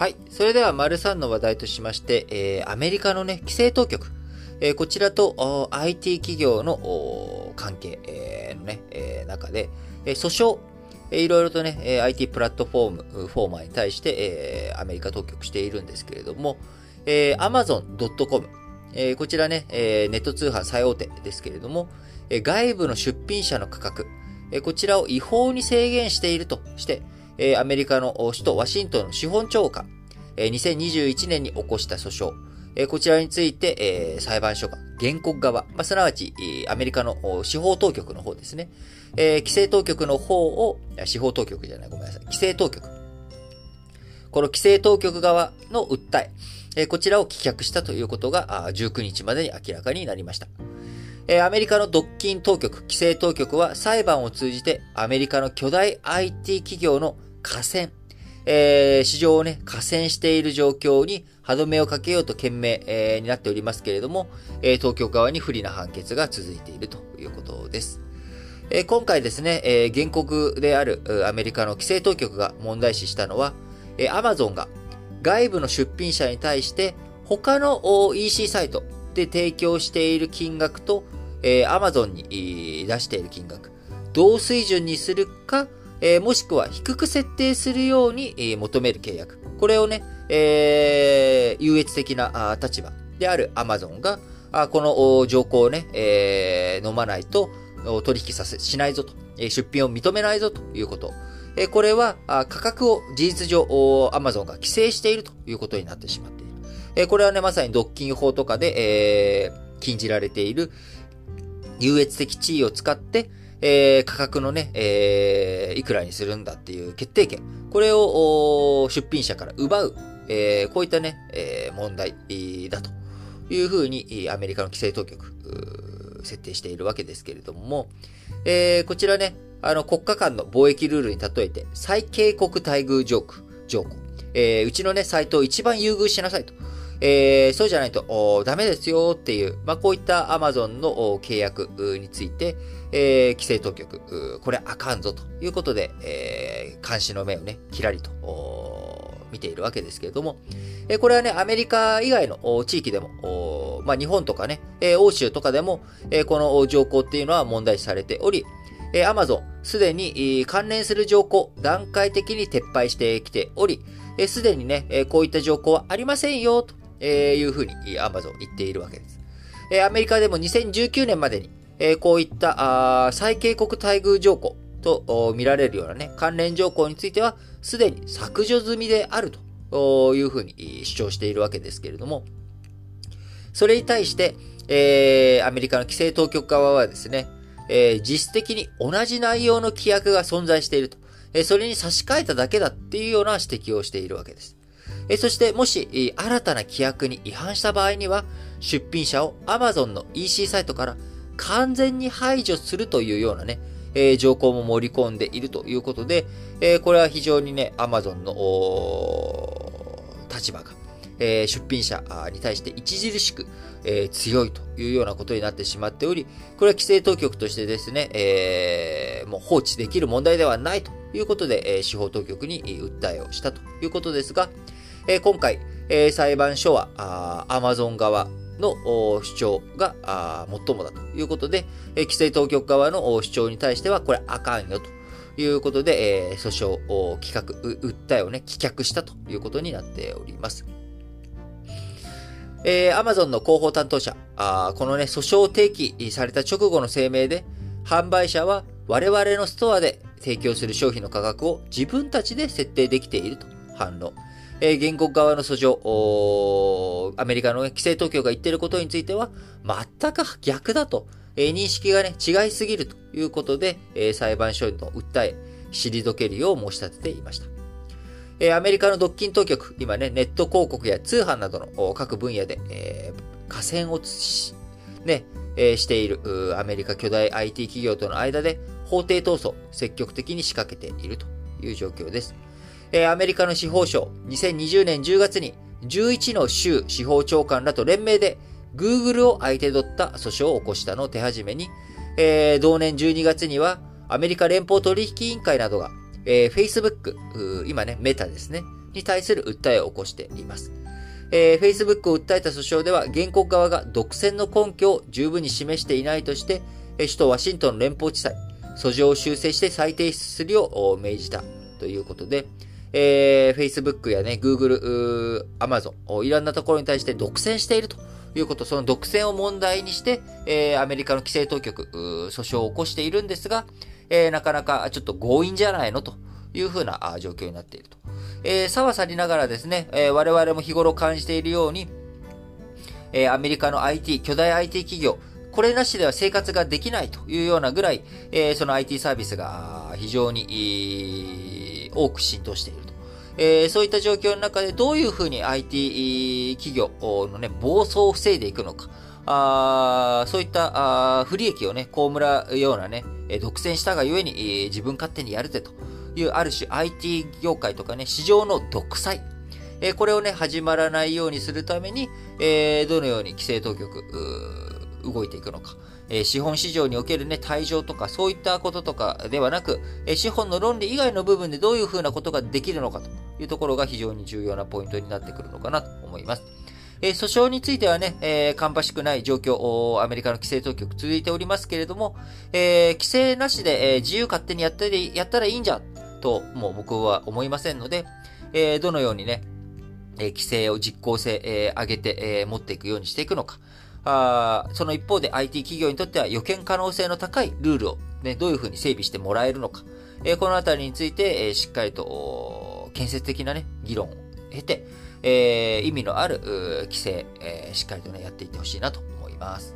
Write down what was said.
はい。それでは、丸3の話題としまして、えー、アメリカのね、規制当局。えー、こちらと IT 企業の関係、えー、のね、えー、中で、えー、訴訟、えー、いろいろとね、えー、IT プラットフォーム、フォーマーに対して、えー、アメリカ当局しているんですけれども、えー、amazon.com、えー、こちらね、えー、ネット通販最大手ですけれども、えー、外部の出品者の価格、えー、こちらを違法に制限しているとして、え、アメリカの首都ワシントンの資本長官、え、2021年に起こした訴訟、え、こちらについて、え、裁判所が原告側、まあ、すなわち、アメリカの司法当局の方ですね、え、規制当局の方を、司法当局じゃない、ごめんなさい、規制当局。この規制当局側の訴え、え、こちらを棄却したということが、19日までに明らかになりました。アメリカの独禁当局、規制当局は裁判を通じてアメリカの巨大 IT 企業の河川、えー、市場をね、河川している状況に歯止めをかけようと懸命、えー、になっておりますけれども、えー、東京側に不利な判決が続いているということです。えー、今回ですね、えー、原告であるアメリカの規制当局が問題視したのは、えー、Amazon が外部の出品者に対して他の EC サイトで提供している金額と、えー、Amazon に出している金額、同水準にするか、えー、もしくは低く設定するように、えー、求める契約。これをね、えー、優越的な立場である Amazon が、あこの条項をね、えー、飲まないと取引させ、しないぞと、え出品を認めないぞということ。えこれは価格を事実上 Amazon が規制しているということになってしまっている。えこれはね、まさに独禁法とかで、えー、禁じられている優越的地位を使って、えー、価格のね、えー、いくらにするんだっていう決定権。これを出品者から奪う、えー、こういったね、えー、問題だというふうにアメリカの規制当局、設定しているわけですけれども、えー、こちらね、あの国家間の貿易ルールに例えて、最恵国待遇条項、条項、えー、うちのね、サイトを一番優遇しなさいと。えー、そうじゃないとダメですよっていう、まあ、こういった Amazon の契約について、えー、規制当局、これあかんぞということで、えー、監視の目をね、キラリと見ているわけですけれども、えー、これはね、アメリカ以外の地域でも、まあ、日本とかね、えー、欧州とかでも、えー、この条項っていうのは問題視されており、えー、Amazon、すでに関連する条項、段階的に撤廃してきており、すでにね、こういった条項はありませんよ、とえーいうふうに Amazon 言っているわけですえ。アメリカでも2019年までにえ、こういったあ最恵国待遇条項と見られるようなね、関連条項については、すでに削除済みであるというふうに主張しているわけですけれども、それに対して、えー、アメリカの規制当局側はですね、えー、実質的に同じ内容の規約が存在していると。えー、それに差し替えただけだっていうような指摘をしているわけです。え、そして、もし、新たな規約に違反した場合には、出品者を Amazon の EC サイトから完全に排除するというようなね、えー、条項も盛り込んでいるということで、えー、これは非常にね、Amazon の立場が、えー、出品者に対して著しく、え、強いというようなことになってしまっており、これは規制当局としてですね、え、もう放置できる問題ではないということで、え、司法当局に訴えをしたということですが、えー、今回、えー、裁判所はアマゾン側の主張が最もだということで、えー、規制当局側の主張に対してはこれあかんよということで、えー、訴訟を企画、訴えをね、棄却したということになっております。えー、Amazon の広報担当者、あこのね、訴訟提起された直後の声明で、販売者は我々のストアで提供する商品の価格を自分たちで設定できていると反論。えー、原告側の訴状、アメリカの、規制当局が言っていることについては、全く逆だと、えー、認識がね、違いすぎるということで、えー、裁判所の訴え、退けるよう申し立てていました。えアメリカの独禁当局、今ね、ネット広告や通販などの各分野で、えー、河川をし、ね、えー、しているアメリカ巨大 IT 企業との間で法廷闘争、積極的に仕掛けているという状況です。え、アメリカの司法省、2020年10月に11の州司法長官らと連名で Google を相手取った訴訟を起こしたのを手始めに、えー、同年12月にはアメリカ連邦取引委員会などがえー、Facebook、今ね、メタですね。に対する訴えを起こしています。えー、Facebook を訴えた訴訟では、原告側が独占の根拠を十分に示していないとして、首都ワシントン連邦地裁、訴状を修正して再提出するよう命じたということで、えー、Facebook やね、Google、Amazon、いろんなところに対して独占していると。いうこと、その独占を問題にして、えー、アメリカの規制当局、訴訟を起こしているんですが、えー、なかなかちょっと強引じゃないのと。いうふうな状況になっていると。えー、さはさりながらですね、えー、我々も日頃感じているように、えー、アメリカの IT、巨大 IT 企業、これなしでは生活ができないというようなぐらい、えー、その IT サービスが非常に、多く浸透していると。えー、そういった状況の中でどういうふうに IT 企業のね、暴走を防いでいくのか。あそういったあ不利益をね、被らうようなね、独占したがゆえに、えー、自分勝手にやるぜという、ある種 IT 業界とかね、市場の独裁。えー、これをね、始まらないようにするために、えー、どのように規制当局、動いていくのか。え資本市場におけるね、退場とか、そういったこととかではなく、え資本の論理以外の部分でどういうふうなことができるのかというところが非常に重要なポイントになってくるのかなと思います。え訴訟についてはね、えー、芳しくない状況、アメリカの規制当局続いておりますけれども、えー、規制なしで、えー、自由勝手にやったり、やったらいいんじゃ、と、もう僕は思いませんので、えー、どのようにね、え規制を実効性、え上げて、え持っていくようにしていくのか。あその一方で IT 企業にとっては予見可能性の高いルールを、ね、どういうふうに整備してもらえるのか。えこのあたりについて、えしっかりと建設的なね、議論を経て、えー、意味のある規制、えー、しっかりとね、やっていってほしいなと思います。